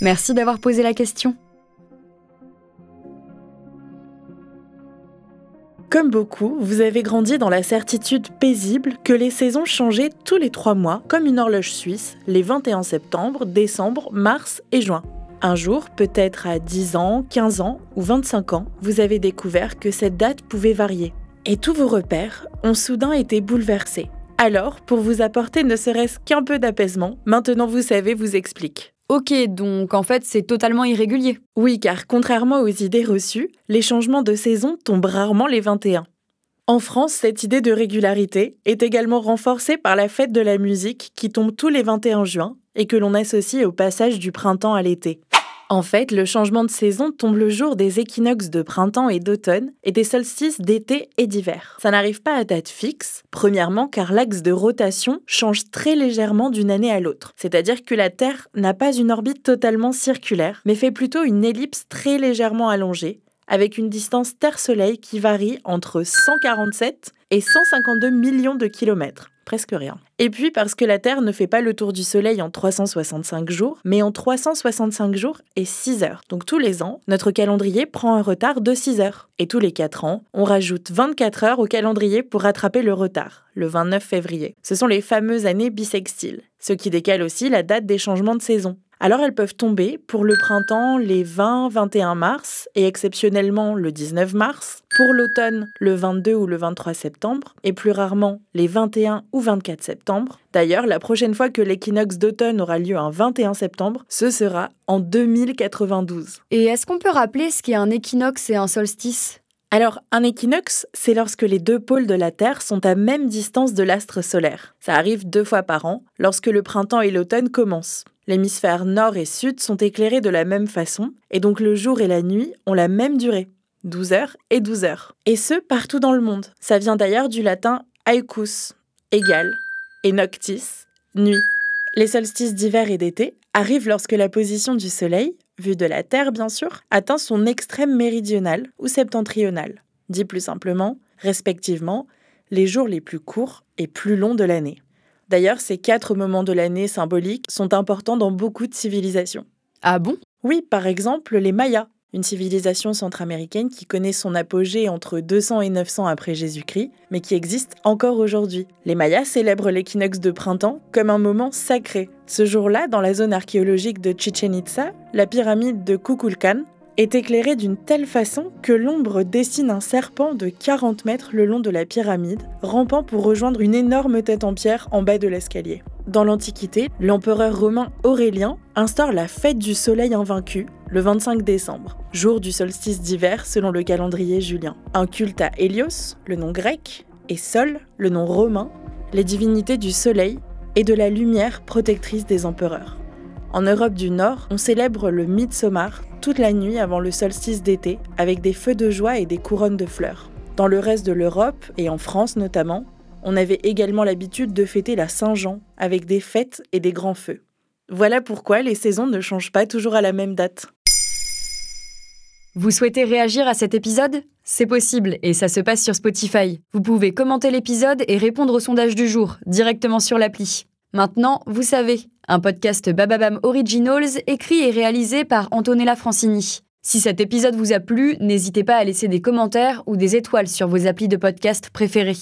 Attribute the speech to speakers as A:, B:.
A: Merci d'avoir posé la question.
B: Comme beaucoup, vous avez grandi dans la certitude paisible que les saisons changeaient tous les trois mois, comme une horloge suisse, les 21 septembre, décembre, mars et juin. Un jour, peut-être à 10 ans, 15 ans ou 25 ans, vous avez découvert que cette date pouvait varier. Et tous vos repères ont soudain été bouleversés. Alors, pour vous apporter ne serait-ce qu'un peu d'apaisement, maintenant vous savez vous explique.
A: Ok, donc en fait c'est totalement irrégulier.
B: Oui, car contrairement aux idées reçues, les changements de saison tombent rarement les 21. En France, cette idée de régularité est également renforcée par la fête de la musique qui tombe tous les 21 juin et que l'on associe au passage du printemps à l'été. En fait, le changement de saison tombe le jour des équinoxes de printemps et d'automne et des solstices d'été et d'hiver. Ça n'arrive pas à date fixe, premièrement car l'axe de rotation change très légèrement d'une année à l'autre. C'est-à-dire que la Terre n'a pas une orbite totalement circulaire, mais fait plutôt une ellipse très légèrement allongée, avec une distance Terre-Soleil qui varie entre 147 et 152 millions de kilomètres presque rien. Et puis parce que la Terre ne fait pas le tour du Soleil en 365 jours, mais en 365 jours et 6 heures. Donc tous les ans, notre calendrier prend un retard de 6 heures. Et tous les 4 ans, on rajoute 24 heures au calendrier pour rattraper le retard, le 29 février. Ce sont les fameuses années bissextiles, ce qui décale aussi la date des changements de saison. Alors elles peuvent tomber pour le printemps les 20-21 mars et exceptionnellement le 19 mars, pour l'automne le 22 ou le 23 septembre et plus rarement les 21 ou 24 septembre. D'ailleurs, la prochaine fois que l'équinoxe d'automne aura lieu un 21 septembre, ce sera en 2092.
A: Et est-ce qu'on peut rappeler ce qu'est un équinoxe et un solstice?
B: Alors, un équinoxe, c'est lorsque les deux pôles de la Terre sont à même distance de l'astre solaire. Ça arrive deux fois par an, lorsque le printemps et l'automne commencent. L'hémisphère nord et sud sont éclairés de la même façon, et donc le jour et la nuit ont la même durée, 12 heures et 12 heures. Et ce, partout dans le monde. Ça vient d'ailleurs du latin aecus, égal, et noctis, nuit. Les solstices d'hiver et d'été arrivent lorsque la position du Soleil, vue de la Terre bien sûr, atteint son extrême méridional ou septentrional. Dit plus simplement, respectivement, les jours les plus courts et plus longs de l'année. D'ailleurs, ces quatre moments de l'année symboliques sont importants dans beaucoup de civilisations.
A: Ah bon?
B: Oui, par exemple, les Mayas, une civilisation centra-américaine qui connaît son apogée entre 200 et 900 après Jésus-Christ, mais qui existe encore aujourd'hui. Les Mayas célèbrent l'équinoxe de printemps comme un moment sacré. Ce jour-là, dans la zone archéologique de Chichen Itza, la pyramide de Kukulkan est éclairée d'une telle façon que l'ombre dessine un serpent de 40 mètres le long de la pyramide, rampant pour rejoindre une énorme tête en pierre en bas de l'escalier. Dans l'Antiquité, l'empereur romain Aurélien instaure la fête du soleil invaincu le 25 décembre, jour du solstice d'hiver selon le calendrier julien. Un culte à Hélios, le nom grec, et Sol, le nom romain, les divinités du soleil et de la lumière protectrice des empereurs. En Europe du Nord, on célèbre le Midsommar toute la nuit avant le solstice d'été avec des feux de joie et des couronnes de fleurs. Dans le reste de l'Europe, et en France notamment, on avait également l'habitude de fêter la Saint-Jean avec des fêtes et des grands feux. Voilà pourquoi les saisons ne changent pas toujours à la même date.
A: Vous souhaitez réagir à cet épisode? C'est possible et ça se passe sur Spotify. Vous pouvez commenter l'épisode et répondre au sondage du jour directement sur l'appli. Maintenant, vous savez, un podcast Bababam Originals écrit et réalisé par Antonella Francini. Si cet épisode vous a plu, n'hésitez pas à laisser des commentaires ou des étoiles sur vos applis de podcast préférés.